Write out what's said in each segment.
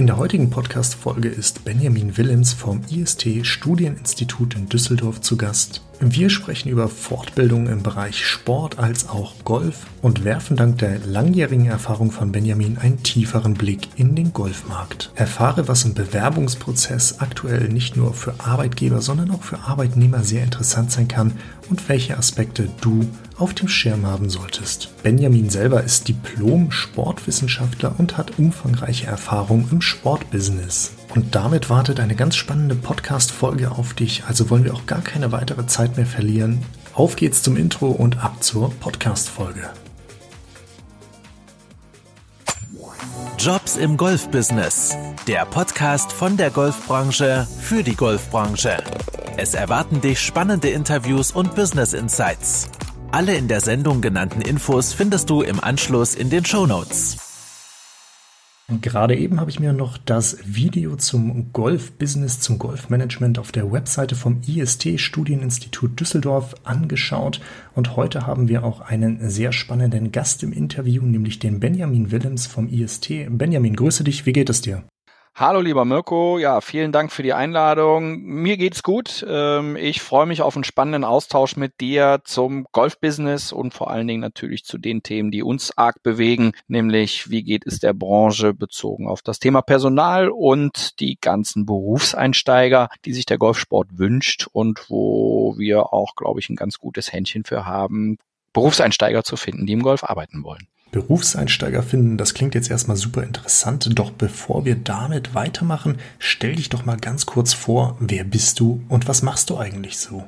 In der heutigen Podcast-Folge ist Benjamin Willems vom IST Studieninstitut in Düsseldorf zu Gast. Wir sprechen über Fortbildung im Bereich Sport als auch Golf und werfen dank der langjährigen Erfahrung von Benjamin einen tieferen Blick in den Golfmarkt. Erfahre, was im Bewerbungsprozess aktuell nicht nur für Arbeitgeber, sondern auch für Arbeitnehmer sehr interessant sein kann und welche Aspekte du auf dem Schirm haben solltest. Benjamin selber ist Diplom-Sportwissenschaftler und hat umfangreiche Erfahrung im Sportbusiness. Und damit wartet eine ganz spannende Podcast-Folge auf dich, also wollen wir auch gar keine weitere Zeit mehr verlieren. Auf geht's zum Intro und ab zur Podcast-Folge. Jobs im Golfbusiness. Der Podcast von der Golfbranche für die Golfbranche. Es erwarten dich spannende Interviews und Business Insights. Alle in der Sendung genannten Infos findest du im Anschluss in den Show Notes. Gerade eben habe ich mir noch das Video zum Golf-Business, zum Golfmanagement auf der Webseite vom IST Studieninstitut Düsseldorf angeschaut und heute haben wir auch einen sehr spannenden Gast im Interview, nämlich den Benjamin Willems vom IST. Benjamin, grüße dich, wie geht es dir? Hallo lieber Mirko, ja, vielen Dank für die Einladung. Mir geht's gut. Ähm, ich freue mich auf einen spannenden Austausch mit dir zum Golfbusiness und vor allen Dingen natürlich zu den Themen, die uns arg bewegen, nämlich wie geht es der Branche bezogen auf das Thema Personal und die ganzen Berufseinsteiger, die sich der Golfsport wünscht und wo wir auch, glaube ich, ein ganz gutes Händchen für haben, Berufseinsteiger zu finden, die im Golf arbeiten wollen. Berufseinsteiger finden, das klingt jetzt erstmal super interessant, doch bevor wir damit weitermachen, stell dich doch mal ganz kurz vor, wer bist du und was machst du eigentlich so?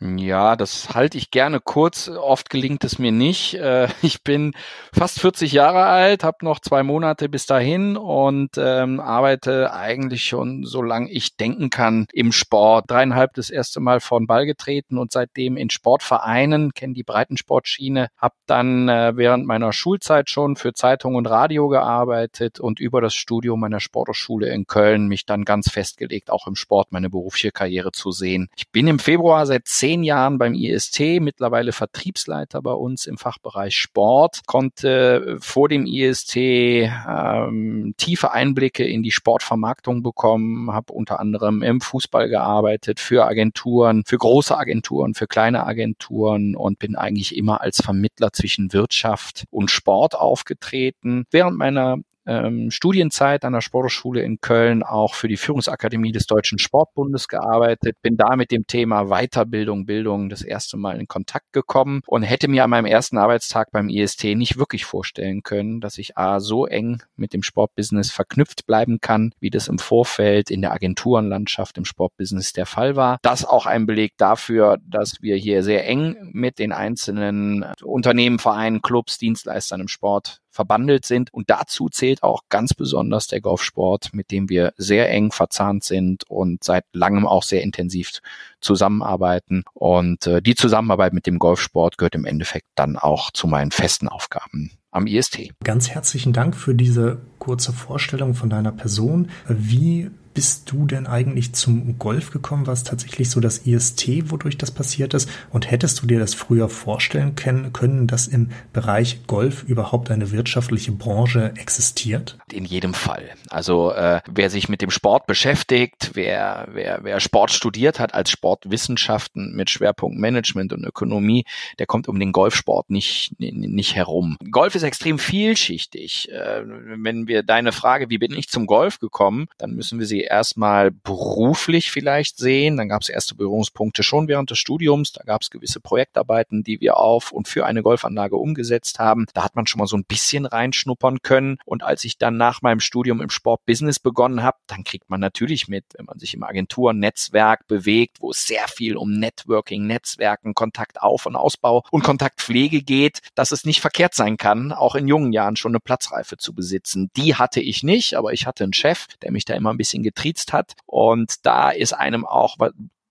Ja, das halte ich gerne kurz. Oft gelingt es mir nicht. Äh, ich bin fast 40 Jahre alt, habe noch zwei Monate bis dahin und ähm, arbeite eigentlich schon, solange ich denken kann, im Sport. Dreieinhalb das erste Mal von Ball getreten und seitdem in Sportvereinen, kenne die Breitensportschiene, habe dann äh, während meiner Schulzeit schon für Zeitung und Radio gearbeitet und über das Studium meiner Sporthochschule in Köln mich dann ganz festgelegt, auch im Sport meine berufliche Karriere zu sehen. Ich bin im Februar seit zehn Jahren beim IST, mittlerweile Vertriebsleiter bei uns im Fachbereich Sport, konnte vor dem IST ähm, tiefe Einblicke in die Sportvermarktung bekommen, habe unter anderem im Fußball gearbeitet, für Agenturen, für große Agenturen, für kleine Agenturen und bin eigentlich immer als Vermittler zwischen Wirtschaft und Sport aufgetreten. Während meiner ähm, Studienzeit an der Sportschule in Köln auch für die Führungsakademie des Deutschen Sportbundes gearbeitet, bin da mit dem Thema Weiterbildung, Bildung das erste Mal in Kontakt gekommen und hätte mir an meinem ersten Arbeitstag beim IST nicht wirklich vorstellen können, dass ich A, so eng mit dem Sportbusiness verknüpft bleiben kann, wie das im Vorfeld in der Agenturenlandschaft im Sportbusiness der Fall war. Das auch ein Beleg dafür, dass wir hier sehr eng mit den einzelnen Unternehmen, Vereinen, Clubs, Dienstleistern im Sport verbandelt sind. Und dazu zählt auch ganz besonders der Golfsport, mit dem wir sehr eng verzahnt sind und seit langem auch sehr intensiv zusammenarbeiten. Und äh, die Zusammenarbeit mit dem Golfsport gehört im Endeffekt dann auch zu meinen festen Aufgaben am IST. Ganz herzlichen Dank für diese kurze Vorstellung von deiner Person. Wie bist du denn eigentlich zum Golf gekommen? War es tatsächlich so das IST, wodurch das passiert ist? Und hättest du dir das früher vorstellen können, dass im Bereich Golf überhaupt eine wirtschaftliche Branche existiert? In jedem Fall. Also äh, wer sich mit dem Sport beschäftigt, wer, wer, wer Sport studiert hat als Sportwissenschaften mit Schwerpunkt Management und Ökonomie, der kommt um den Golfsport nicht, nicht herum. Golf ist extrem vielschichtig. Äh, wenn wir deine Frage, wie bin ich zum Golf gekommen, dann müssen wir sie erstmal beruflich vielleicht sehen. Dann gab es erste Berührungspunkte schon während des Studiums. Da gab es gewisse Projektarbeiten, die wir auf und für eine Golfanlage umgesetzt haben. Da hat man schon mal so ein bisschen reinschnuppern können. Und als ich dann nach meinem Studium im Sportbusiness begonnen habe, dann kriegt man natürlich mit, wenn man sich im Agenturnetzwerk bewegt, wo es sehr viel um Networking, Netzwerken, Kontaktauf- und Ausbau und Kontaktpflege geht, dass es nicht verkehrt sein kann, auch in jungen Jahren schon eine Platzreife zu besitzen. Die hatte ich nicht, aber ich hatte einen Chef, der mich da immer ein bisschen getriezt hat. Und da ist einem auch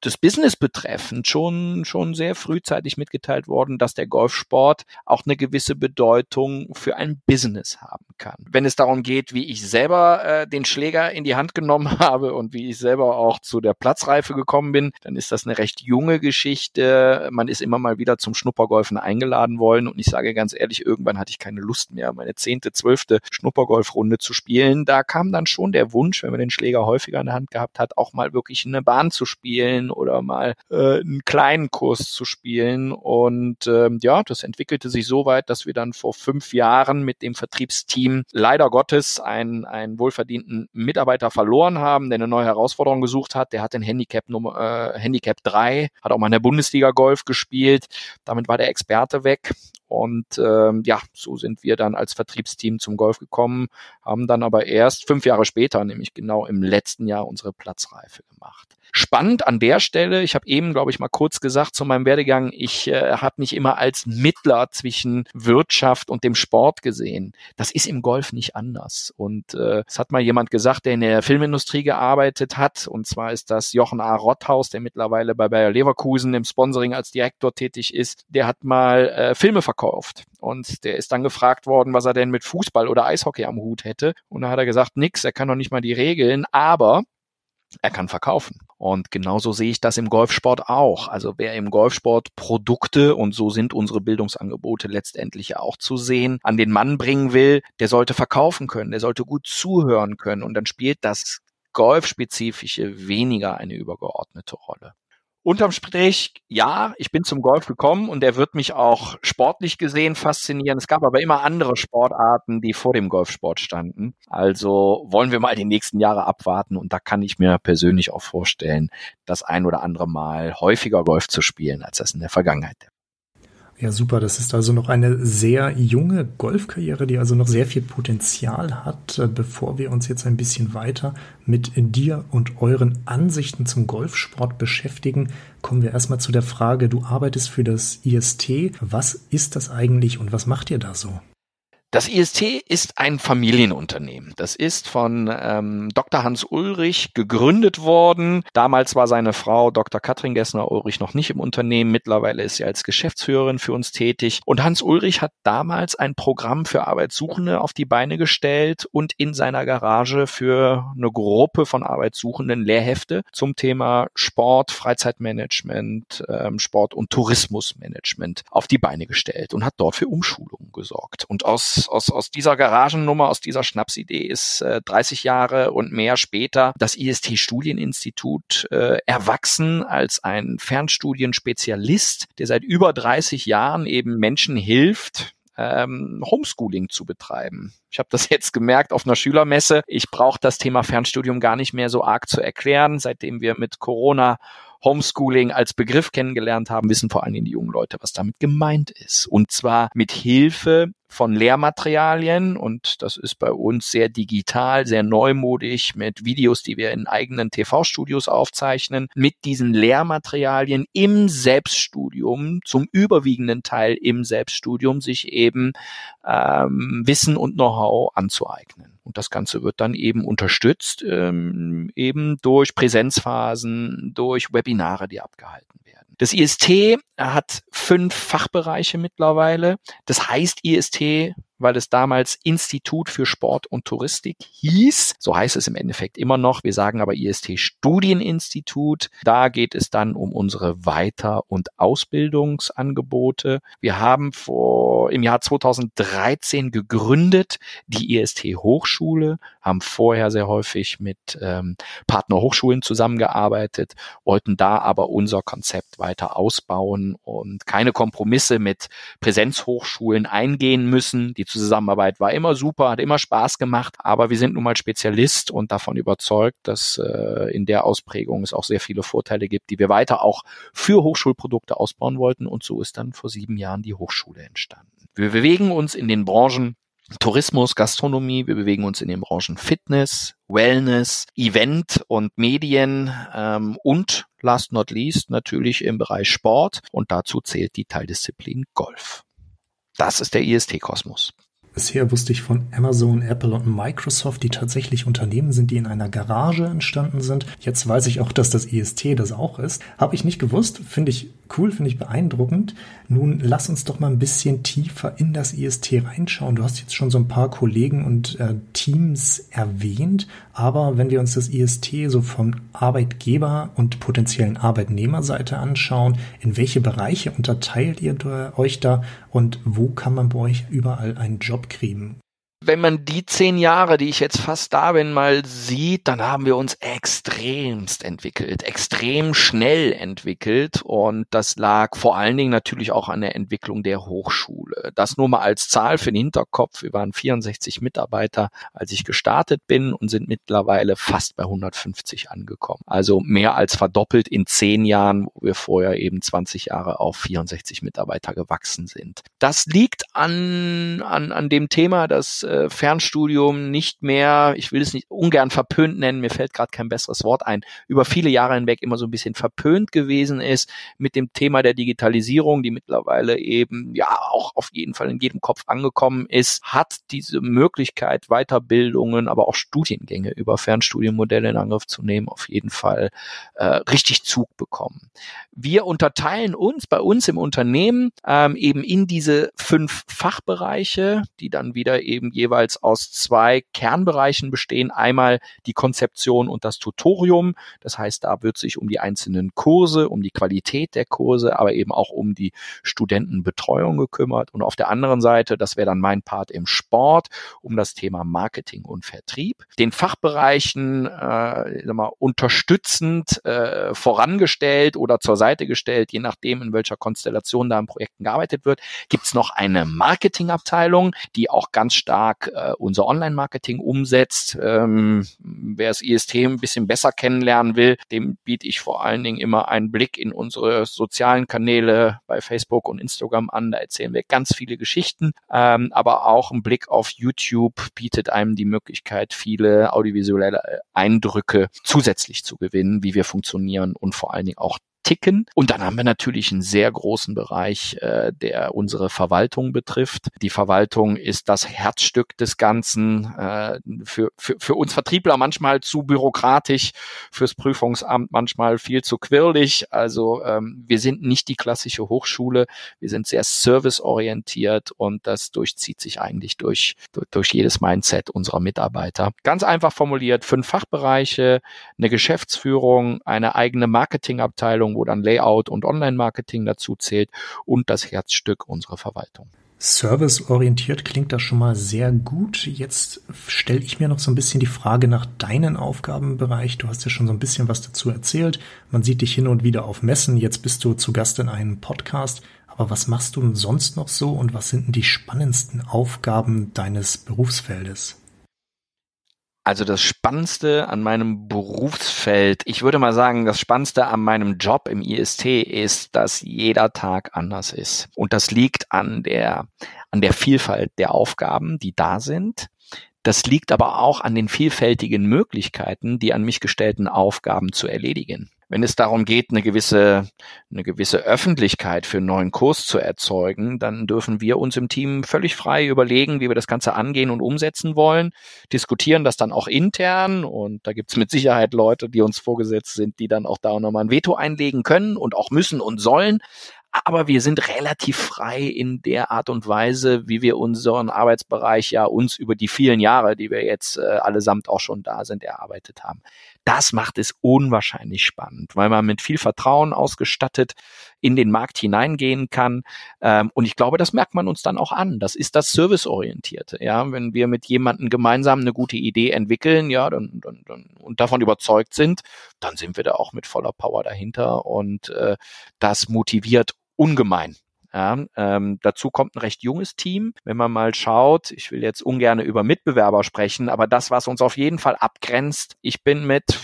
das Business betreffend schon, schon sehr frühzeitig mitgeteilt worden, dass der Golfsport auch eine gewisse Bedeutung für ein Business haben kann. Wenn es darum geht, wie ich selber äh, den Schläger in die Hand genommen habe und wie ich selber auch zu der Platzreife gekommen bin, dann ist das eine recht junge Geschichte. Man ist immer mal wieder zum Schnuppergolfen eingeladen worden und ich sage ganz ehrlich, irgendwann hatte ich keine Lust mehr, meine zehnte, zwölfte Schnuppergolfrunde zu spielen. Da kam dann schon der Wunsch, wenn man den Schläger häufiger in der Hand gehabt hat, auch mal wirklich eine Bahn zu spielen oder mal äh, einen kleinen Kurs zu spielen. Und ähm, ja, das entwickelte sich so weit, dass wir dann vor fünf Jahren mit dem Vertriebsteam leider Gottes einen, einen wohlverdienten Mitarbeiter verloren haben, der eine neue Herausforderung gesucht hat. Der hat den Handicap Nummer äh, Handicap 3, hat auch mal in der Bundesliga Golf gespielt. Damit war der Experte weg. Und ähm, ja, so sind wir dann als Vertriebsteam zum Golf gekommen, haben dann aber erst fünf Jahre später, nämlich genau im letzten Jahr, unsere Platzreife gemacht. Spannend an der Stelle, ich habe eben, glaube ich, mal kurz gesagt zu meinem Werdegang, ich äh, habe mich immer als Mittler zwischen Wirtschaft und dem Sport gesehen. Das ist im Golf nicht anders. Und äh, es hat mal jemand gesagt, der in der Filmindustrie gearbeitet hat, und zwar ist das Jochen A. Rotthaus, der mittlerweile bei Bayer Leverkusen im Sponsoring als Direktor tätig ist. Der hat mal äh, Filme verkauft und der ist dann gefragt worden, was er denn mit Fußball oder Eishockey am Hut hätte. Und da hat er gesagt, nix, er kann noch nicht mal die Regeln, aber er kann verkaufen. Und genauso sehe ich das im Golfsport auch. Also wer im Golfsport Produkte, und so sind unsere Bildungsangebote letztendlich auch zu sehen, an den Mann bringen will, der sollte verkaufen können, der sollte gut zuhören können. Und dann spielt das Golfspezifische weniger eine übergeordnete Rolle unterm Strich, ja, ich bin zum Golf gekommen und er wird mich auch sportlich gesehen faszinieren. Es gab aber immer andere Sportarten, die vor dem Golfsport standen. Also wollen wir mal die nächsten Jahre abwarten und da kann ich mir persönlich auch vorstellen, das ein oder andere Mal häufiger Golf zu spielen, als das in der Vergangenheit der ja, super. Das ist also noch eine sehr junge Golfkarriere, die also noch sehr viel Potenzial hat. Äh, bevor wir uns jetzt ein bisschen weiter mit dir und euren Ansichten zum Golfsport beschäftigen, kommen wir erstmal zu der Frage, du arbeitest für das IST. Was ist das eigentlich und was macht ihr da so? Das IST ist ein Familienunternehmen. Das ist von ähm, Dr. Hans Ulrich gegründet worden. Damals war seine Frau Dr. Katrin Gessner Ulrich noch nicht im Unternehmen. Mittlerweile ist sie als Geschäftsführerin für uns tätig. Und Hans Ulrich hat damals ein Programm für Arbeitssuchende auf die Beine gestellt und in seiner Garage für eine Gruppe von Arbeitssuchenden Lehrhefte zum Thema Sport, Freizeitmanagement, ähm, Sport und Tourismusmanagement auf die Beine gestellt und hat dort für Umschulungen gesorgt. Und aus aus, aus, dieser Garagennummer, aus dieser Schnapsidee ist äh, 30 Jahre und mehr später das IST Studieninstitut äh, erwachsen als ein Fernstudienspezialist, der seit über 30 Jahren eben Menschen hilft, ähm, Homeschooling zu betreiben. Ich habe das jetzt gemerkt auf einer Schülermesse. Ich brauche das Thema Fernstudium gar nicht mehr so arg zu erklären, seitdem wir mit Corona Homeschooling als Begriff kennengelernt haben, wissen vor allen Dingen die jungen Leute, was damit gemeint ist. Und zwar mit Hilfe von Lehrmaterialien und das ist bei uns sehr digital, sehr neumodisch mit Videos, die wir in eigenen TV-Studios aufzeichnen, mit diesen Lehrmaterialien im Selbststudium, zum überwiegenden Teil im Selbststudium, sich eben ähm, Wissen und Know-how anzueignen. Und das Ganze wird dann eben unterstützt, ähm, eben durch Präsenzphasen, durch Webinare, die abgehalten werden. Das IST hat fünf Fachbereiche mittlerweile. Das heißt IST weil es damals Institut für Sport und Touristik hieß. So heißt es im Endeffekt immer noch. Wir sagen aber IST Studieninstitut. Da geht es dann um unsere Weiter- und Ausbildungsangebote. Wir haben vor, im Jahr 2013 gegründet die IST Hochschule, haben vorher sehr häufig mit ähm, Partnerhochschulen zusammengearbeitet, wollten da aber unser Konzept weiter ausbauen und keine Kompromisse mit Präsenzhochschulen eingehen müssen. Die Zusammenarbeit war immer super, hat immer Spaß gemacht, aber wir sind nun mal Spezialist und davon überzeugt, dass äh, in der Ausprägung es auch sehr viele Vorteile gibt, die wir weiter auch für Hochschulprodukte ausbauen wollten und so ist dann vor sieben Jahren die Hochschule entstanden. Wir bewegen uns in den Branchen Tourismus, Gastronomie, wir bewegen uns in den Branchen Fitness, Wellness, Event und Medien ähm, und last not least natürlich im Bereich Sport und dazu zählt die Teildisziplin Golf. Das ist der IST-Kosmos. Bisher wusste ich von Amazon, Apple und Microsoft, die tatsächlich Unternehmen sind, die in einer Garage entstanden sind. Jetzt weiß ich auch, dass das IST das auch ist. Habe ich nicht gewusst, finde ich cool, finde ich beeindruckend. Nun lass uns doch mal ein bisschen tiefer in das IST reinschauen. Du hast jetzt schon so ein paar Kollegen und äh, Teams erwähnt, aber wenn wir uns das IST so von Arbeitgeber und potenziellen Arbeitnehmerseite anschauen, in welche Bereiche unterteilt ihr euch da und wo kann man bei euch überall einen Job kriegen? Wenn man die zehn Jahre, die ich jetzt fast da bin, mal sieht, dann haben wir uns extremst entwickelt, extrem schnell entwickelt und das lag vor allen Dingen natürlich auch an der Entwicklung der Hochschule. Das nur mal als Zahl für den Hinterkopf. Wir waren 64 Mitarbeiter, als ich gestartet bin und sind mittlerweile fast bei 150 angekommen. Also mehr als verdoppelt in zehn Jahren, wo wir vorher eben 20 Jahre auf 64 Mitarbeiter gewachsen sind. Das liegt an, an, an dem Thema, dass äh, Fernstudium nicht mehr, ich will es nicht ungern verpönt nennen, mir fällt gerade kein besseres Wort ein, über viele Jahre hinweg immer so ein bisschen verpönt gewesen ist mit dem Thema der Digitalisierung, die mittlerweile eben ja auch auf jeden Fall in jedem Kopf angekommen ist, hat diese Möglichkeit, Weiterbildungen, aber auch Studiengänge über Fernstudienmodelle in Angriff zu nehmen, auf jeden Fall äh, richtig Zug bekommen. Wir unterteilen uns bei uns im Unternehmen ähm, eben in diese fünf Fachbereiche, die dann wieder eben jeweils aus zwei Kernbereichen bestehen. Einmal die Konzeption und das Tutorium. Das heißt, da wird sich um die einzelnen Kurse, um die Qualität der Kurse, aber eben auch um die Studentenbetreuung gekümmert. Und auf der anderen Seite, das wäre dann mein Part im Sport, um das Thema Marketing und Vertrieb. Den Fachbereichen äh, mal, unterstützend äh, vorangestellt oder zur Seite gestellt, je nachdem, in welcher Konstellation da in Projekten gearbeitet wird, gibt es noch eine Marketingabteilung, die auch ganz stark stark äh, unser Online-Marketing umsetzt. Ähm, wer das IST ein bisschen besser kennenlernen will, dem biete ich vor allen Dingen immer einen Blick in unsere sozialen Kanäle bei Facebook und Instagram an. Da erzählen wir ganz viele Geschichten, ähm, aber auch ein Blick auf YouTube bietet einem die Möglichkeit, viele audiovisuelle äh, Eindrücke zusätzlich zu gewinnen, wie wir funktionieren und vor allen Dingen auch ticken. Und dann haben wir natürlich einen sehr großen Bereich, äh, der unsere Verwaltung betrifft. Die Verwaltung ist das Herzstück des Ganzen. Äh, für, für, für uns Vertriebler manchmal zu bürokratisch, fürs Prüfungsamt manchmal viel zu quirlig. Also ähm, wir sind nicht die klassische Hochschule. Wir sind sehr serviceorientiert und das durchzieht sich eigentlich durch, durch, durch jedes Mindset unserer Mitarbeiter. Ganz einfach formuliert, fünf Fachbereiche, eine Geschäftsführung, eine eigene Marketingabteilung, wo dann Layout und Online-Marketing dazu zählt und das Herzstück unserer Verwaltung. Serviceorientiert klingt das schon mal sehr gut. Jetzt stelle ich mir noch so ein bisschen die Frage nach deinen Aufgabenbereich. Du hast ja schon so ein bisschen was dazu erzählt. Man sieht dich hin und wieder auf Messen. Jetzt bist du zu Gast in einem Podcast. Aber was machst du denn sonst noch so und was sind denn die spannendsten Aufgaben deines Berufsfeldes? Also das Spannendste an meinem Berufsfeld, ich würde mal sagen, das Spannendste an meinem Job im IST ist, dass jeder Tag anders ist. Und das liegt an der, an der Vielfalt der Aufgaben, die da sind. Das liegt aber auch an den vielfältigen Möglichkeiten, die an mich gestellten Aufgaben zu erledigen. Wenn es darum geht, eine gewisse, eine gewisse Öffentlichkeit für einen neuen Kurs zu erzeugen, dann dürfen wir uns im Team völlig frei überlegen, wie wir das Ganze angehen und umsetzen wollen, diskutieren das dann auch intern und da gibt es mit Sicherheit Leute, die uns vorgesetzt sind, die dann auch da nochmal ein Veto einlegen können und auch müssen und sollen aber wir sind relativ frei in der Art und Weise, wie wir unseren Arbeitsbereich ja uns über die vielen Jahre, die wir jetzt äh, allesamt auch schon da sind, erarbeitet haben. Das macht es unwahrscheinlich spannend, weil man mit viel Vertrauen ausgestattet in den Markt hineingehen kann. Ähm, und ich glaube, das merkt man uns dann auch an. Das ist das Serviceorientierte. Ja, wenn wir mit jemandem gemeinsam eine gute Idee entwickeln, ja, dann, dann, dann und davon überzeugt sind, dann sind wir da auch mit voller Power dahinter und äh, das motiviert ungemein. Ja, ähm, dazu kommt ein recht junges Team. Wenn man mal schaut, ich will jetzt ungern über Mitbewerber sprechen, aber das, was uns auf jeden Fall abgrenzt, ich bin mit,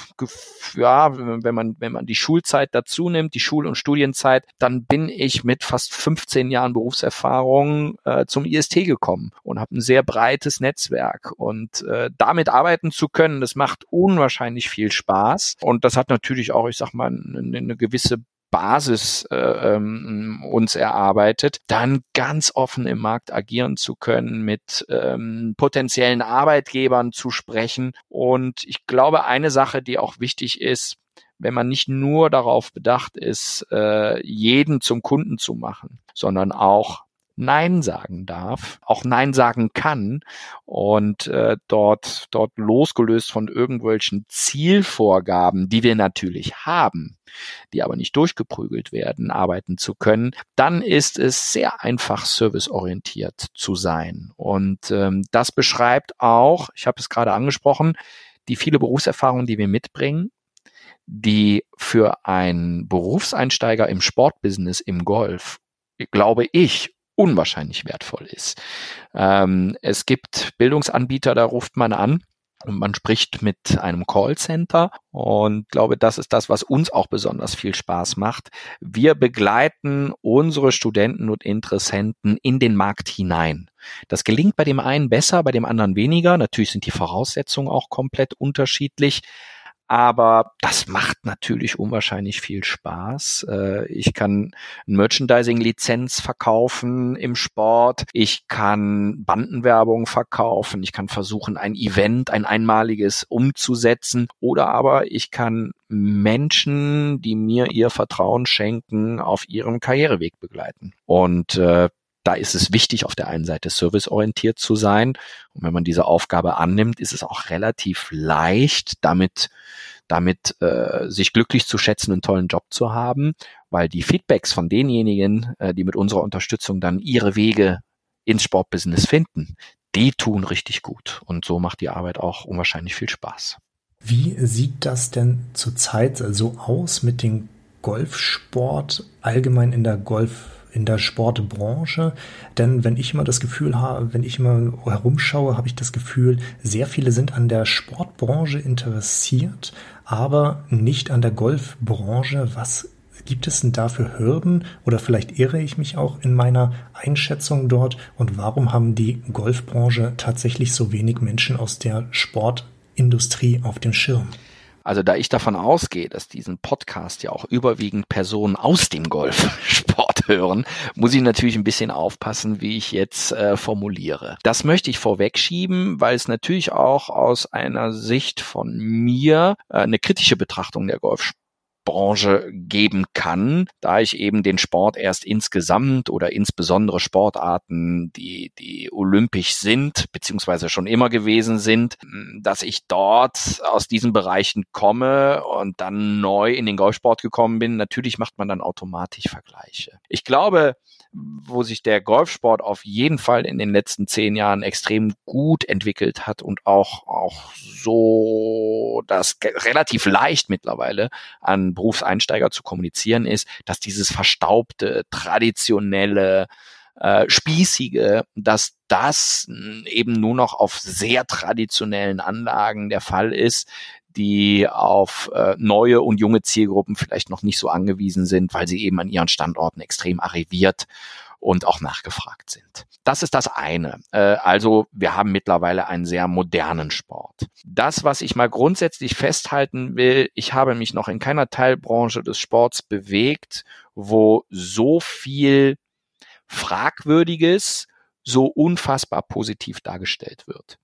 ja, wenn man, wenn man die Schulzeit dazu nimmt, die Schul- und Studienzeit, dann bin ich mit fast 15 Jahren Berufserfahrung äh, zum IST gekommen und habe ein sehr breites Netzwerk. Und äh, damit arbeiten zu können, das macht unwahrscheinlich viel Spaß. Und das hat natürlich auch, ich sag mal, eine, eine gewisse Basis äh, ähm, uns erarbeitet, dann ganz offen im Markt agieren zu können, mit ähm, potenziellen Arbeitgebern zu sprechen. Und ich glaube, eine Sache, die auch wichtig ist, wenn man nicht nur darauf bedacht ist, äh, jeden zum Kunden zu machen, sondern auch Nein sagen darf, auch Nein sagen kann und äh, dort, dort losgelöst von irgendwelchen Zielvorgaben, die wir natürlich haben, die aber nicht durchgeprügelt werden, arbeiten zu können, dann ist es sehr einfach, serviceorientiert zu sein. Und ähm, das beschreibt auch, ich habe es gerade angesprochen, die viele Berufserfahrungen, die wir mitbringen, die für einen Berufseinsteiger im Sportbusiness, im Golf, glaube ich, unwahrscheinlich wertvoll ist. Ähm, es gibt Bildungsanbieter, da ruft man an und man spricht mit einem Callcenter und glaube, das ist das, was uns auch besonders viel Spaß macht. Wir begleiten unsere Studenten und Interessenten in den Markt hinein. Das gelingt bei dem einen besser, bei dem anderen weniger. Natürlich sind die Voraussetzungen auch komplett unterschiedlich. Aber das macht natürlich unwahrscheinlich viel Spaß. Äh, ich kann Merchandising-Lizenz verkaufen im Sport. Ich kann Bandenwerbung verkaufen. Ich kann versuchen, ein Event, ein einmaliges umzusetzen. Oder aber ich kann Menschen, die mir ihr Vertrauen schenken, auf ihrem Karriereweg begleiten. Und äh, da ist es wichtig, auf der einen Seite serviceorientiert zu sein. Und wenn man diese Aufgabe annimmt, ist es auch relativ leicht, damit, damit äh, sich glücklich zu schätzen, einen tollen Job zu haben, weil die Feedbacks von denjenigen, äh, die mit unserer Unterstützung dann ihre Wege ins Sportbusiness finden, die tun richtig gut. Und so macht die Arbeit auch unwahrscheinlich viel Spaß. Wie sieht das denn zurzeit so aus mit dem Golfsport allgemein in der Golf in der Sportbranche. Denn wenn ich mal das Gefühl habe, wenn ich mal herumschaue, habe ich das Gefühl, sehr viele sind an der Sportbranche interessiert, aber nicht an der Golfbranche. Was gibt es denn da für Hürden oder vielleicht irre ich mich auch in meiner Einschätzung dort und warum haben die Golfbranche tatsächlich so wenig Menschen aus der Sportindustrie auf dem Schirm? Also da ich davon ausgehe, dass diesen Podcast ja auch überwiegend Personen aus dem Golfsport hören, muss ich natürlich ein bisschen aufpassen, wie ich jetzt äh, formuliere. Das möchte ich vorwegschieben, weil es natürlich auch aus einer Sicht von mir äh, eine kritische Betrachtung der Golfsport Branche geben kann, da ich eben den Sport erst insgesamt oder insbesondere Sportarten, die, die olympisch sind, beziehungsweise schon immer gewesen sind, dass ich dort aus diesen Bereichen komme und dann neu in den Golfsport gekommen bin. Natürlich macht man dann automatisch Vergleiche. Ich glaube, wo sich der Golfsport auf jeden Fall in den letzten zehn Jahren extrem gut entwickelt hat und auch, auch so, dass relativ leicht mittlerweile an Berufseinsteiger zu kommunizieren ist, dass dieses verstaubte, traditionelle, äh, spießige, dass das eben nur noch auf sehr traditionellen Anlagen der Fall ist, die auf äh, neue und junge Zielgruppen vielleicht noch nicht so angewiesen sind, weil sie eben an ihren Standorten extrem arriviert und auch nachgefragt sind. Das ist das eine. Äh, also wir haben mittlerweile einen sehr modernen Sport. Das, was ich mal grundsätzlich festhalten will, ich habe mich noch in keiner Teilbranche des Sports bewegt, wo so viel Fragwürdiges so unfassbar positiv dargestellt wird.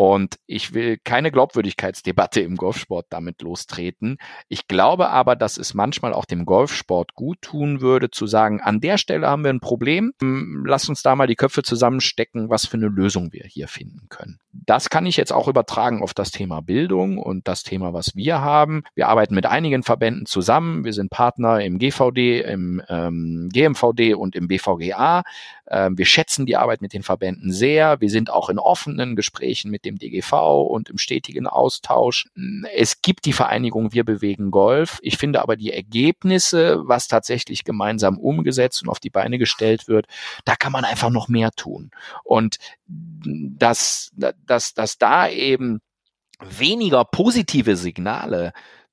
Und ich will keine Glaubwürdigkeitsdebatte im Golfsport damit lostreten. Ich glaube aber, dass es manchmal auch dem Golfsport gut tun würde, zu sagen, an der Stelle haben wir ein Problem. Hm, lass uns da mal die Köpfe zusammenstecken, was für eine Lösung wir hier finden können. Das kann ich jetzt auch übertragen auf das Thema Bildung und das Thema, was wir haben. Wir arbeiten mit einigen Verbänden zusammen. Wir sind Partner im GVD, im ähm, GMVD und im BVGA. Ähm, wir schätzen die Arbeit mit den Verbänden sehr. Wir sind auch in offenen Gesprächen mit dem DGV und im stetigen Austausch. Es gibt die Vereinigung Wir bewegen Golf. Ich finde aber die Ergebnisse, was tatsächlich gemeinsam umgesetzt und auf die Beine gestellt wird, da kann man einfach noch mehr tun. Und dass, dass, dass da eben weniger positive Signale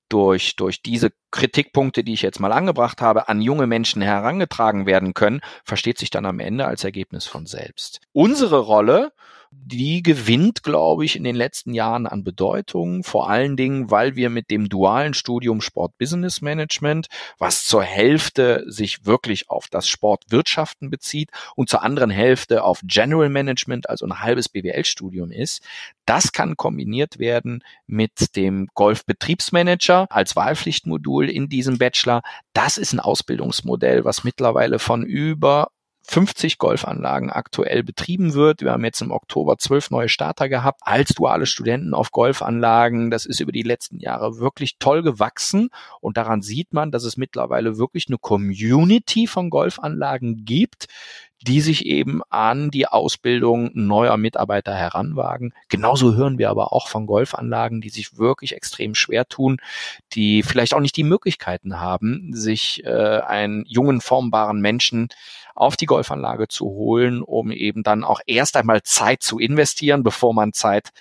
durch, durch diese Kritikpunkte, die ich jetzt mal angebracht habe, an junge Menschen herangetragen werden können, versteht sich dann am Ende als Ergebnis von selbst. Unsere Rolle die gewinnt, glaube ich, in den letzten Jahren an Bedeutung. Vor allen Dingen, weil wir mit dem dualen Studium Sport Business Management, was zur Hälfte sich wirklich auf das Sportwirtschaften bezieht und zur anderen Hälfte auf General Management, also ein halbes BWL-Studium ist, das kann kombiniert werden mit dem Golf-Betriebsmanager als Wahlpflichtmodul in diesem Bachelor. Das ist ein Ausbildungsmodell, was mittlerweile von über 50 Golfanlagen aktuell betrieben wird. Wir haben jetzt im Oktober zwölf neue Starter gehabt als duale Studenten auf Golfanlagen. Das ist über die letzten Jahre wirklich toll gewachsen und daran sieht man, dass es mittlerweile wirklich eine Community von Golfanlagen gibt, die sich eben an die Ausbildung neuer Mitarbeiter heranwagen. Genauso hören wir aber auch von Golfanlagen, die sich wirklich extrem schwer tun, die vielleicht auch nicht die Möglichkeiten haben, sich äh, einen jungen, formbaren Menschen auf die Golfanlage zu holen, um eben dann auch erst einmal Zeit zu investieren, bevor man Zeit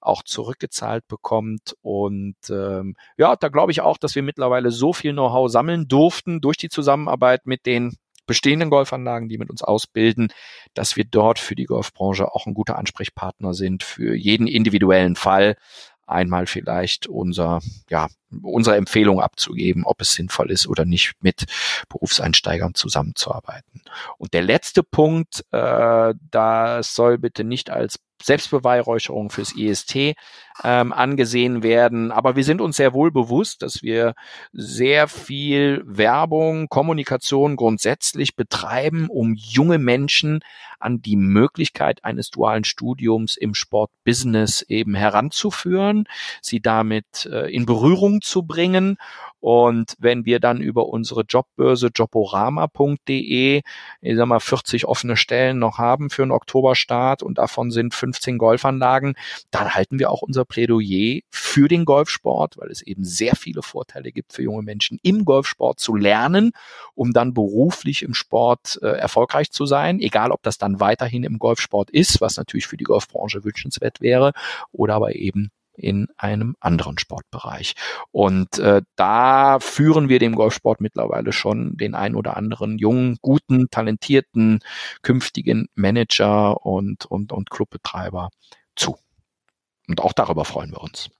auch zurückgezahlt bekommt. Und ähm, ja, da glaube ich auch, dass wir mittlerweile so viel Know-how sammeln durften durch die Zusammenarbeit mit den bestehenden Golfanlagen, die mit uns ausbilden, dass wir dort für die Golfbranche auch ein guter Ansprechpartner sind für jeden individuellen Fall einmal vielleicht unser, ja, unsere Empfehlung abzugeben, ob es sinnvoll ist oder nicht, mit Berufseinsteigern zusammenzuarbeiten. Und der letzte Punkt, äh, das soll bitte nicht als Selbstbeweihräucherung fürs IST ähm, angesehen werden. Aber wir sind uns sehr wohl bewusst, dass wir sehr viel Werbung, Kommunikation grundsätzlich betreiben, um junge Menschen an die Möglichkeit eines dualen Studiums im Sportbusiness eben heranzuführen, sie damit äh, in Berührung zu bringen und wenn wir dann über unsere Jobbörse joborama.de, ich sag mal, 40 offene Stellen noch haben für einen Oktoberstart und davon sind 15 Golfanlagen, dann halten wir auch unser Plädoyer für den Golfsport, weil es eben sehr viele Vorteile gibt für junge Menschen im Golfsport zu lernen, um dann beruflich im Sport äh, erfolgreich zu sein, egal ob das dann weiterhin im Golfsport ist, was natürlich für die Golfbranche wünschenswert wäre, oder aber eben in einem anderen Sportbereich. Und äh, da führen wir dem Golfsport mittlerweile schon den ein oder anderen jungen, guten, talentierten, künftigen Manager und, und, und Clubbetreiber zu. Und auch darüber freuen wir uns.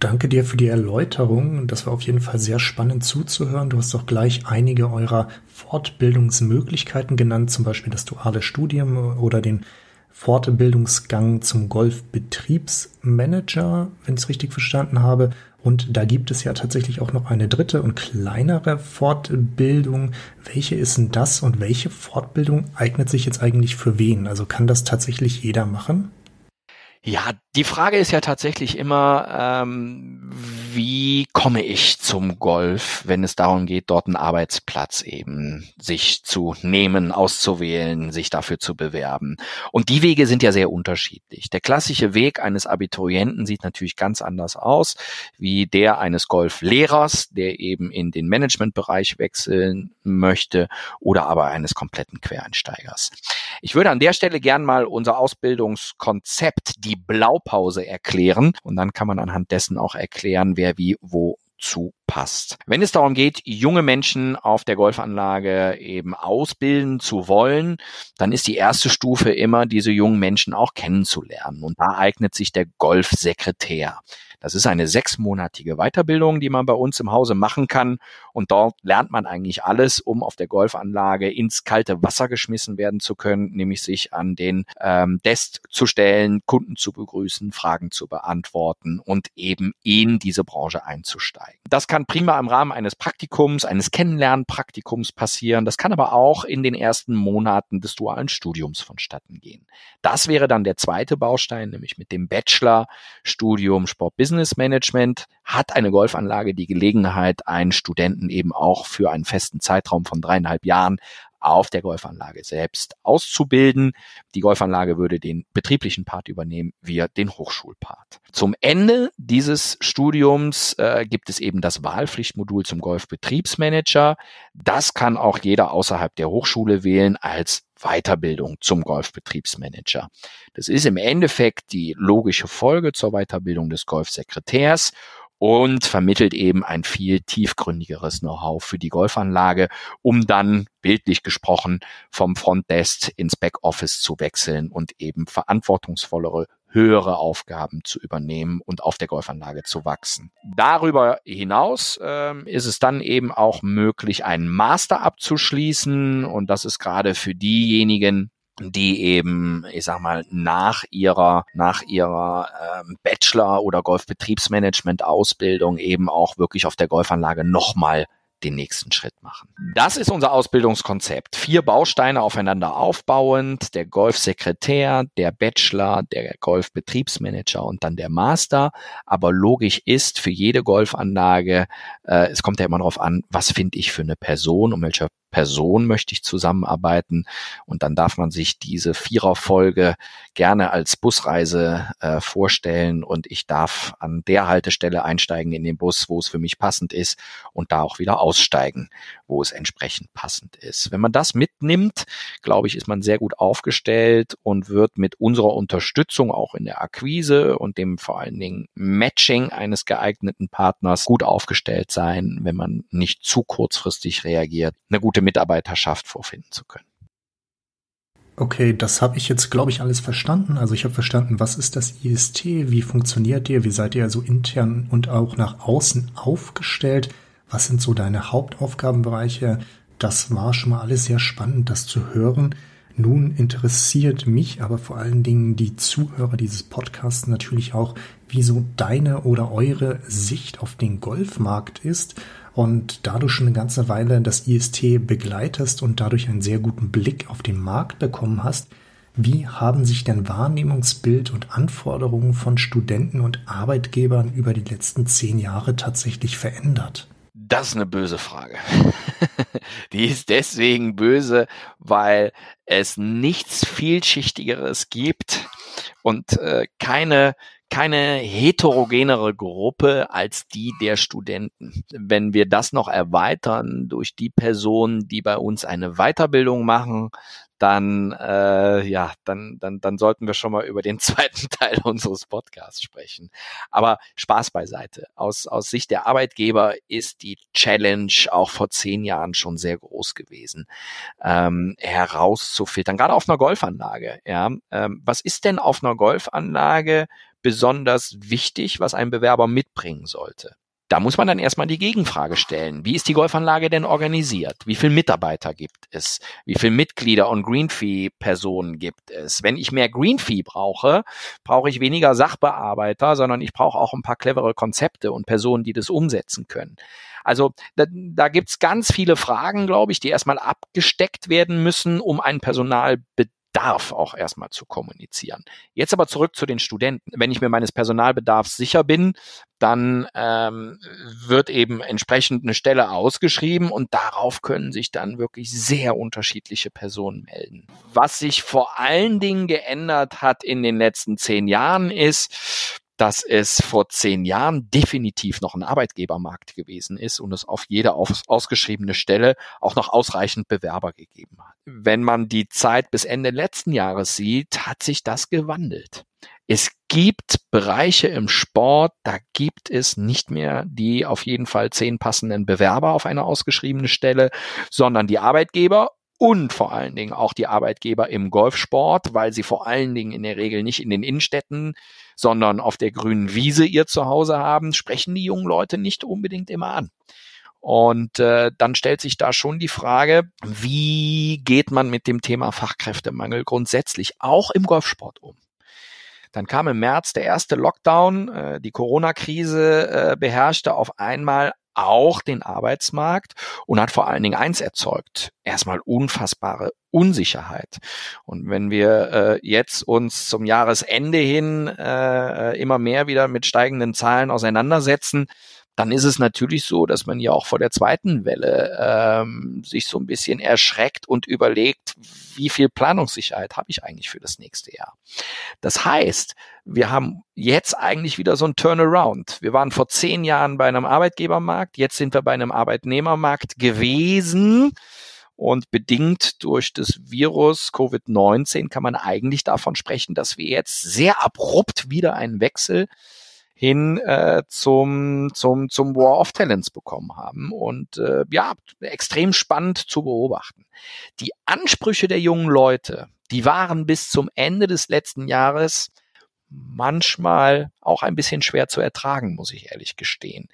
Danke dir für die Erläuterung. Das war auf jeden Fall sehr spannend zuzuhören. Du hast auch gleich einige eurer Fortbildungsmöglichkeiten genannt, zum Beispiel das duale Studium oder den Fortbildungsgang zum Golfbetriebsmanager, wenn ich es richtig verstanden habe. Und da gibt es ja tatsächlich auch noch eine dritte und kleinere Fortbildung. Welche ist denn das und welche Fortbildung eignet sich jetzt eigentlich für wen? Also kann das tatsächlich jeder machen? Ja, die Frage ist ja tatsächlich immer, ähm, wie komme ich zum Golf, wenn es darum geht, dort einen Arbeitsplatz eben sich zu nehmen, auszuwählen, sich dafür zu bewerben. Und die Wege sind ja sehr unterschiedlich. Der klassische Weg eines Abiturienten sieht natürlich ganz anders aus, wie der eines Golflehrers, der eben in den Managementbereich wechseln möchte oder aber eines kompletten Quereinsteigers. Ich würde an der Stelle gern mal unser Ausbildungskonzept, die Blaupause erklären und dann kann man anhand dessen auch erklären, wer wie wo zu passt. Wenn es darum geht, junge Menschen auf der Golfanlage eben ausbilden zu wollen, dann ist die erste Stufe immer, diese jungen Menschen auch kennenzulernen. Und da eignet sich der Golfsekretär. Das ist eine sechsmonatige Weiterbildung, die man bei uns im Hause machen kann. Und dort lernt man eigentlich alles, um auf der Golfanlage ins kalte Wasser geschmissen werden zu können, nämlich sich an den ähm, Desk zu stellen, Kunden zu begrüßen, Fragen zu beantworten und eben in diese Branche einzusteigen. Das kann prima im Rahmen eines Praktikums, eines Kennenlernpraktikums passieren. Das kann aber auch in den ersten Monaten des dualen Studiums vonstatten gehen. Das wäre dann der zweite Baustein, nämlich mit dem Bachelor-Studium Sport Business Management hat eine Golfanlage die Gelegenheit, einen Studenten eben auch für einen festen Zeitraum von dreieinhalb Jahren auf der Golfanlage selbst auszubilden. Die Golfanlage würde den betrieblichen Part übernehmen, wir den Hochschulpart. Zum Ende dieses Studiums äh, gibt es eben das Wahlpflichtmodul zum Golfbetriebsmanager. Das kann auch jeder außerhalb der Hochschule wählen als Weiterbildung zum Golfbetriebsmanager. Das ist im Endeffekt die logische Folge zur Weiterbildung des Golfsekretärs und vermittelt eben ein viel tiefgründigeres Know-how für die Golfanlage, um dann bildlich gesprochen vom Frontdesk ins Backoffice zu wechseln und eben verantwortungsvollere höhere Aufgaben zu übernehmen und auf der Golfanlage zu wachsen. Darüber hinaus ähm, ist es dann eben auch möglich, einen Master abzuschließen und das ist gerade für diejenigen, die eben, ich sag mal, nach ihrer, nach ihrer ähm, Bachelor- oder Golfbetriebsmanagement-Ausbildung eben auch wirklich auf der Golfanlage nochmal den nächsten Schritt machen. Das ist unser Ausbildungskonzept. Vier Bausteine aufeinander aufbauend, der Golfsekretär, der Bachelor, der Golfbetriebsmanager und dann der Master. Aber logisch ist für jede Golfanlage, äh, es kommt ja immer darauf an, was finde ich für eine Person, um welcher Person möchte ich zusammenarbeiten. Und dann darf man sich diese Viererfolge gerne als Busreise äh, vorstellen und ich darf an der Haltestelle einsteigen in den Bus, wo es für mich passend ist und da auch wieder aussteigen, wo es entsprechend passend ist. Wenn man das mitnimmt, glaube ich, ist man sehr gut aufgestellt und wird mit unserer Unterstützung auch in der Akquise und dem vor allen Dingen Matching eines geeigneten Partners gut aufgestellt sein, wenn man nicht zu kurzfristig reagiert, eine gute Mitarbeiterschaft vorfinden zu können. Okay, das habe ich jetzt, glaube ich, alles verstanden. Also ich habe verstanden, was ist das IST, wie funktioniert ihr, wie seid ihr so intern und auch nach außen aufgestellt, was sind so deine Hauptaufgabenbereiche. Das war schon mal alles sehr spannend, das zu hören. Nun interessiert mich aber vor allen Dingen die Zuhörer dieses Podcasts natürlich auch, wie so deine oder eure Sicht auf den Golfmarkt ist und da du schon eine ganze Weile das IST begleitest und dadurch einen sehr guten Blick auf den Markt bekommen hast, wie haben sich denn Wahrnehmungsbild und Anforderungen von Studenten und Arbeitgebern über die letzten zehn Jahre tatsächlich verändert? Das ist eine böse Frage. die ist deswegen böse, weil es nichts vielschichtigeres gibt und äh, keine keine heterogenere Gruppe als die der Studenten. Wenn wir das noch erweitern durch die Personen, die bei uns eine Weiterbildung machen, dann äh, ja, dann, dann, dann sollten wir schon mal über den zweiten Teil unseres Podcasts sprechen. Aber Spaß beiseite. Aus, aus Sicht der Arbeitgeber ist die Challenge auch vor zehn Jahren schon sehr groß gewesen, ähm, herauszufiltern, gerade auf einer Golfanlage. Ja, ähm, was ist denn auf einer Golfanlage besonders wichtig, was ein Bewerber mitbringen sollte. Da muss man dann erstmal die Gegenfrage stellen. Wie ist die Golfanlage denn organisiert? Wie viele Mitarbeiter gibt es? Wie viele Mitglieder und Greenfee-Personen gibt es? Wenn ich mehr Greenfee brauche, brauche ich weniger Sachbearbeiter, sondern ich brauche auch ein paar clevere Konzepte und Personen, die das umsetzen können. Also da, da gibt's ganz viele Fragen, glaube ich, die erstmal abgesteckt werden müssen, um einen Personalbedarf Bedarf auch erstmal zu kommunizieren. Jetzt aber zurück zu den Studenten. Wenn ich mir meines Personalbedarfs sicher bin, dann ähm, wird eben entsprechend eine Stelle ausgeschrieben und darauf können sich dann wirklich sehr unterschiedliche Personen melden. Was sich vor allen Dingen geändert hat in den letzten zehn Jahren ist, dass es vor zehn Jahren definitiv noch ein Arbeitgebermarkt gewesen ist und es auf jede aus ausgeschriebene Stelle auch noch ausreichend Bewerber gegeben hat. Wenn man die Zeit bis Ende letzten Jahres sieht, hat sich das gewandelt. Es gibt Bereiche im Sport, da gibt es nicht mehr die auf jeden Fall zehn passenden Bewerber auf eine ausgeschriebene Stelle, sondern die Arbeitgeber und vor allen Dingen auch die Arbeitgeber im Golfsport, weil sie vor allen Dingen in der Regel nicht in den Innenstädten, sondern auf der grünen Wiese ihr Zuhause haben, sprechen die jungen Leute nicht unbedingt immer an. Und äh, dann stellt sich da schon die Frage, wie geht man mit dem Thema Fachkräftemangel grundsätzlich auch im Golfsport um? Dann kam im März der erste Lockdown, äh, die Corona-Krise äh, beherrschte auf einmal auch den Arbeitsmarkt und hat vor allen Dingen eins erzeugt. Erstmal unfassbare Unsicherheit. Und wenn wir äh, jetzt uns zum Jahresende hin äh, immer mehr wieder mit steigenden Zahlen auseinandersetzen, dann ist es natürlich so, dass man ja auch vor der zweiten Welle ähm, sich so ein bisschen erschreckt und überlegt, wie viel Planungssicherheit habe ich eigentlich für das nächste Jahr. Das heißt, wir haben jetzt eigentlich wieder so ein Turnaround. Wir waren vor zehn Jahren bei einem Arbeitgebermarkt, jetzt sind wir bei einem Arbeitnehmermarkt gewesen. Und bedingt durch das Virus Covid-19 kann man eigentlich davon sprechen, dass wir jetzt sehr abrupt wieder einen Wechsel hin äh, zum, zum, zum War of Talents bekommen haben. Und äh, ja, extrem spannend zu beobachten. Die Ansprüche der jungen Leute, die waren bis zum Ende des letzten Jahres manchmal auch ein bisschen schwer zu ertragen, muss ich ehrlich gestehen.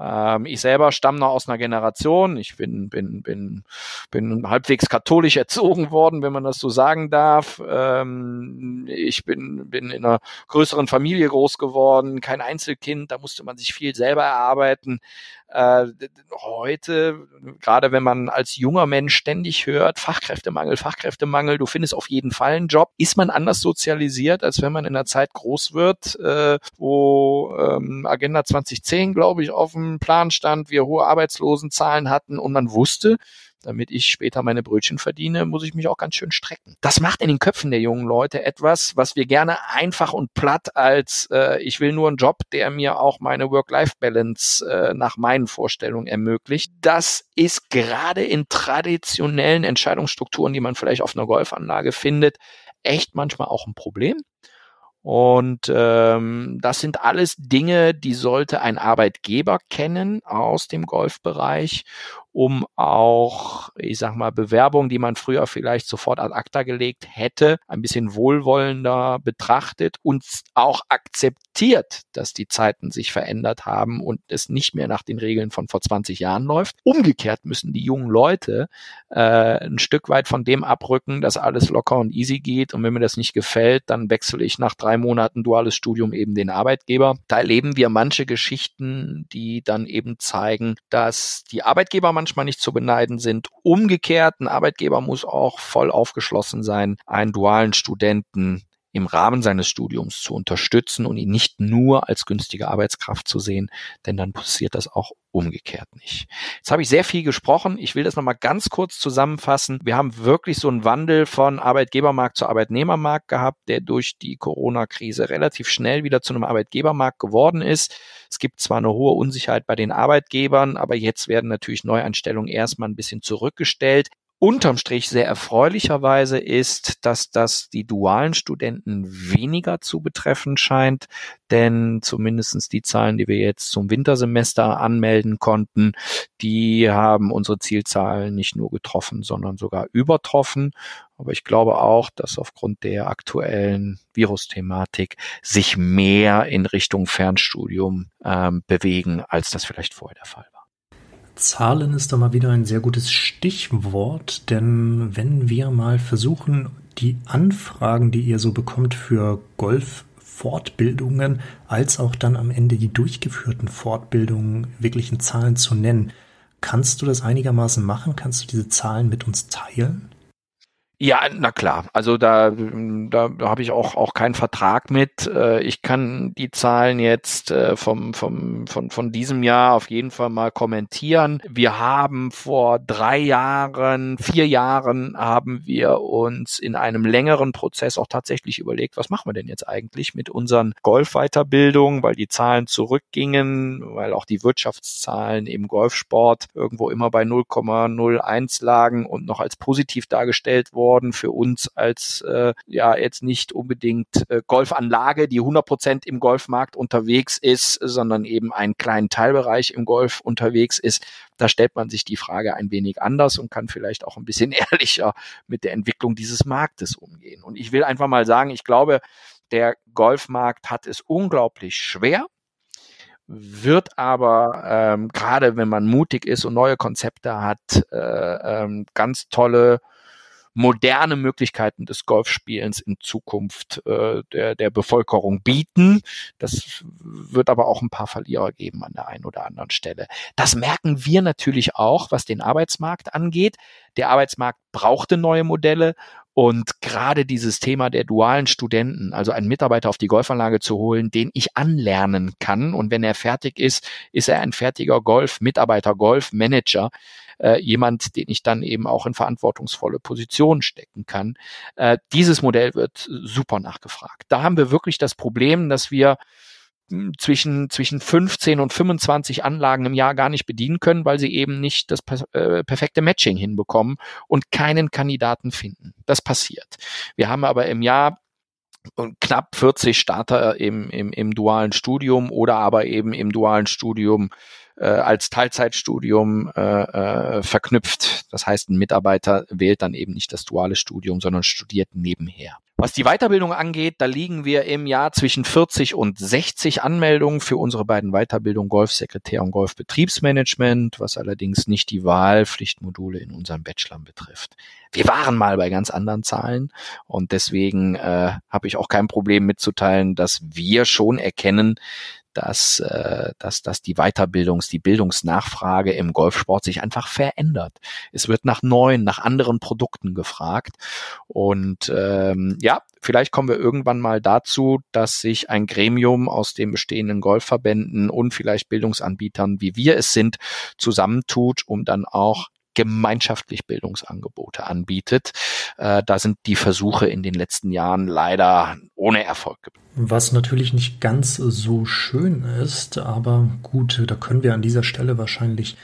Ähm, ich selber stamme noch aus einer Generation. Ich bin, bin, bin, bin halbwegs katholisch erzogen worden, wenn man das so sagen darf. Ähm, ich bin, bin in einer größeren Familie groß geworden, kein Einzelkind. Da musste man sich viel selber erarbeiten. Äh, heute, gerade wenn man als junger Mensch ständig hört, Fachkräftemangel, Fachkräftemangel, du findest auf jeden Fall einen Job, ist man anders sozialisiert, als wenn man in einer Zeit groß wird, äh, wo ähm, Agenda 2010, glaube ich, auf dem Plan stand, wir hohe Arbeitslosenzahlen hatten und man wusste, damit ich später meine Brötchen verdiene, muss ich mich auch ganz schön strecken. Das macht in den Köpfen der jungen Leute etwas, was wir gerne einfach und platt als äh, ich will nur einen Job, der mir auch meine Work-Life-Balance äh, nach meinen Vorstellungen ermöglicht. Das ist gerade in traditionellen Entscheidungsstrukturen, die man vielleicht auf einer Golfanlage findet, echt manchmal auch ein Problem. Und ähm, das sind alles Dinge, die sollte ein Arbeitgeber kennen aus dem Golfbereich um auch, ich sag mal, Bewerbungen, die man früher vielleicht sofort ad acta gelegt hätte, ein bisschen wohlwollender betrachtet und auch akzeptiert, dass die Zeiten sich verändert haben und es nicht mehr nach den Regeln von vor 20 Jahren läuft. Umgekehrt müssen die jungen Leute äh, ein Stück weit von dem abrücken, dass alles locker und easy geht und wenn mir das nicht gefällt, dann wechsle ich nach drei Monaten duales Studium eben den Arbeitgeber. Da erleben wir manche Geschichten, die dann eben zeigen, dass die Arbeitgeber manchmal nicht zu beneiden sind. Umgekehrt, ein Arbeitgeber muss auch voll aufgeschlossen sein, einen dualen Studenten im Rahmen seines Studiums zu unterstützen und ihn nicht nur als günstige Arbeitskraft zu sehen, denn dann passiert das auch umgekehrt nicht. Jetzt habe ich sehr viel gesprochen. Ich will das nochmal ganz kurz zusammenfassen. Wir haben wirklich so einen Wandel von Arbeitgebermarkt zu Arbeitnehmermarkt gehabt, der durch die Corona-Krise relativ schnell wieder zu einem Arbeitgebermarkt geworden ist. Es gibt zwar eine hohe Unsicherheit bei den Arbeitgebern, aber jetzt werden natürlich Neueinstellungen erstmal ein bisschen zurückgestellt unterm Strich sehr erfreulicherweise ist, dass das die dualen Studenten weniger zu betreffen scheint, denn zumindestens die Zahlen, die wir jetzt zum Wintersemester anmelden konnten, die haben unsere Zielzahlen nicht nur getroffen, sondern sogar übertroffen. Aber ich glaube auch, dass aufgrund der aktuellen Virusthematik sich mehr in Richtung Fernstudium ähm, bewegen, als das vielleicht vorher der Fall war. Zahlen ist da mal wieder ein sehr gutes Stichwort, denn wenn wir mal versuchen, die Anfragen, die ihr so bekommt für Golf-Fortbildungen, als auch dann am Ende die durchgeführten Fortbildungen wirklich in Zahlen zu nennen, kannst du das einigermaßen machen? Kannst du diese Zahlen mit uns teilen? Ja, na klar. Also da, da, da habe ich auch, auch keinen Vertrag mit. Äh, ich kann die Zahlen jetzt äh, vom, vom, von, von diesem Jahr auf jeden Fall mal kommentieren. Wir haben vor drei Jahren, vier Jahren haben wir uns in einem längeren Prozess auch tatsächlich überlegt, was machen wir denn jetzt eigentlich mit unseren Golfweiterbildungen, weil die Zahlen zurückgingen, weil auch die Wirtschaftszahlen im Golfsport irgendwo immer bei 0,01 lagen und noch als positiv dargestellt wurden worden für uns als äh, ja jetzt nicht unbedingt äh, Golfanlage, die 100 Prozent im Golfmarkt unterwegs ist, sondern eben einen kleinen Teilbereich im Golf unterwegs ist. Da stellt man sich die Frage ein wenig anders und kann vielleicht auch ein bisschen ehrlicher mit der Entwicklung dieses Marktes umgehen. Und ich will einfach mal sagen, ich glaube, der Golfmarkt hat es unglaublich schwer wird aber ähm, gerade wenn man mutig ist und neue Konzepte hat, äh, ähm, ganz tolle moderne Möglichkeiten des Golfspielens in Zukunft äh, der, der Bevölkerung bieten. Das wird aber auch ein paar Verlierer geben an der einen oder anderen Stelle. Das merken wir natürlich auch, was den Arbeitsmarkt angeht. Der Arbeitsmarkt brauchte neue Modelle und gerade dieses Thema der dualen Studenten, also einen Mitarbeiter auf die Golfanlage zu holen, den ich anlernen kann. Und wenn er fertig ist, ist er ein fertiger Golf-Mitarbeiter, Golf-Manager äh, jemand, den ich dann eben auch in verantwortungsvolle Positionen stecken kann. Äh, dieses Modell wird super nachgefragt. Da haben wir wirklich das Problem, dass wir hm, zwischen, zwischen 15 und 25 Anlagen im Jahr gar nicht bedienen können, weil sie eben nicht das äh, perfekte Matching hinbekommen und keinen Kandidaten finden. Das passiert. Wir haben aber im Jahr knapp 40 Starter im, im, im dualen Studium oder aber eben im dualen Studium äh, als Teilzeitstudium äh, äh, verknüpft. Das heißt, ein Mitarbeiter wählt dann eben nicht das duale Studium, sondern studiert nebenher. Was die Weiterbildung angeht, da liegen wir im Jahr zwischen 40 und 60 Anmeldungen für unsere beiden Weiterbildungen Golfsekretär und Golfbetriebsmanagement, was allerdings nicht die Wahlpflichtmodule in unseren Bachelor betrifft. Wir waren mal bei ganz anderen Zahlen und deswegen äh, habe ich auch kein Problem mitzuteilen, dass wir schon erkennen, dass, äh, dass, dass die Weiterbildungs-, die Bildungsnachfrage im Golfsport sich einfach verändert. Es wird nach neuen, nach anderen Produkten gefragt. Und ähm, ja, vielleicht kommen wir irgendwann mal dazu, dass sich ein Gremium aus den bestehenden Golfverbänden und vielleicht Bildungsanbietern, wie wir es sind, zusammentut, um dann auch gemeinschaftlich Bildungsangebote anbietet. Äh, da sind die Versuche in den letzten Jahren leider ohne Erfolg. Was natürlich nicht ganz so schön ist, aber gut, da können wir an dieser Stelle wahrscheinlich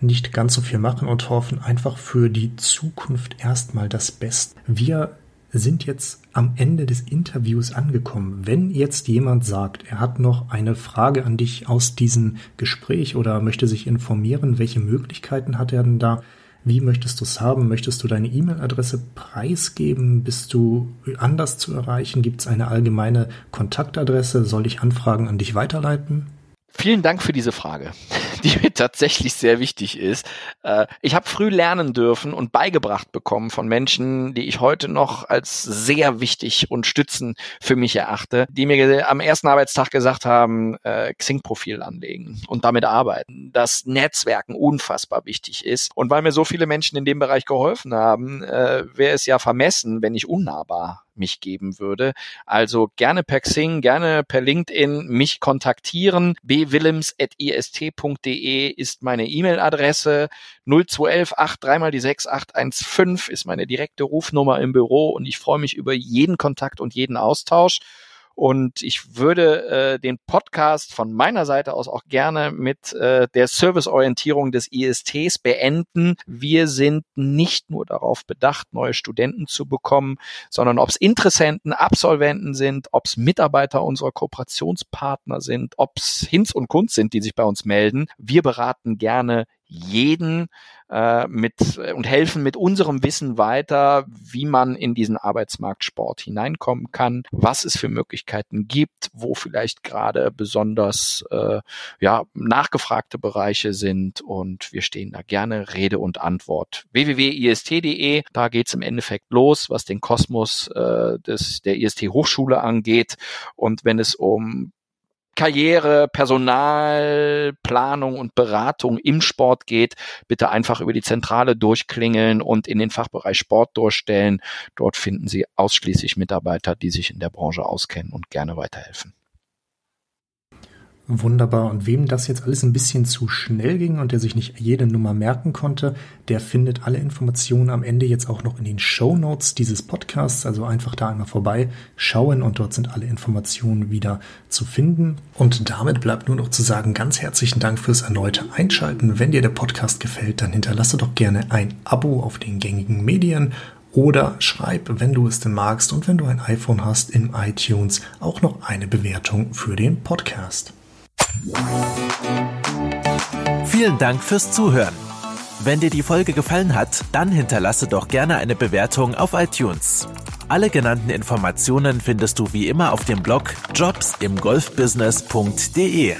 nicht ganz so viel machen und hoffen einfach für die Zukunft erstmal das Beste. Wir sind jetzt am Ende des Interviews angekommen. Wenn jetzt jemand sagt, er hat noch eine Frage an dich aus diesem Gespräch oder möchte sich informieren, welche Möglichkeiten hat er denn da? Wie möchtest du es haben? Möchtest du deine E-Mail-Adresse preisgeben? Bist du anders zu erreichen? Gibt es eine allgemeine Kontaktadresse? Soll ich Anfragen an dich weiterleiten? Vielen Dank für diese Frage, die mir tatsächlich sehr wichtig ist. Äh, ich habe früh lernen dürfen und beigebracht bekommen von Menschen, die ich heute noch als sehr wichtig und stützen für mich erachte, die mir am ersten Arbeitstag gesagt haben, äh, Xing-Profil anlegen und damit arbeiten, dass Netzwerken unfassbar wichtig ist. Und weil mir so viele Menschen in dem Bereich geholfen haben, äh, wäre es ja vermessen, wenn ich unnahbar mich geben würde. Also gerne per Xing, gerne per LinkedIn mich kontaktieren. bwillems.ist.de ist meine E-Mail-Adresse. 0211 83 mal die 6815 ist meine direkte Rufnummer im Büro und ich freue mich über jeden Kontakt und jeden Austausch. Und ich würde äh, den Podcast von meiner Seite aus auch gerne mit äh, der Serviceorientierung des ISTs beenden. Wir sind nicht nur darauf bedacht, neue Studenten zu bekommen, sondern ob es Interessenten, Absolventen sind, ob es Mitarbeiter unserer Kooperationspartner sind, ob es Hinz und Kunst sind, die sich bei uns melden. Wir beraten gerne jeden äh, mit und helfen mit unserem Wissen weiter, wie man in diesen Arbeitsmarktsport hineinkommen kann, was es für Möglichkeiten gibt, wo vielleicht gerade besonders äh, ja nachgefragte Bereiche sind und wir stehen da gerne Rede und Antwort. www.ist.de, da geht's im Endeffekt los, was den Kosmos äh, des der IST Hochschule angeht und wenn es um Karriere, Personal, Planung und Beratung im Sport geht, bitte einfach über die Zentrale durchklingeln und in den Fachbereich Sport durchstellen. Dort finden Sie ausschließlich Mitarbeiter, die sich in der Branche auskennen und gerne weiterhelfen. Wunderbar. Und wem das jetzt alles ein bisschen zu schnell ging und der sich nicht jede Nummer merken konnte, der findet alle Informationen am Ende jetzt auch noch in den Show Notes dieses Podcasts. Also einfach da einmal vorbei schauen und dort sind alle Informationen wieder zu finden. Und damit bleibt nur noch zu sagen, ganz herzlichen Dank fürs erneute Einschalten. Wenn dir der Podcast gefällt, dann hinterlasse doch gerne ein Abo auf den gängigen Medien oder schreib, wenn du es denn magst und wenn du ein iPhone hast, in iTunes auch noch eine Bewertung für den Podcast. Vielen Dank fürs Zuhören. Wenn dir die Folge gefallen hat, dann hinterlasse doch gerne eine Bewertung auf iTunes. Alle genannten Informationen findest du wie immer auf dem Blog jobsimgolfbusiness.de.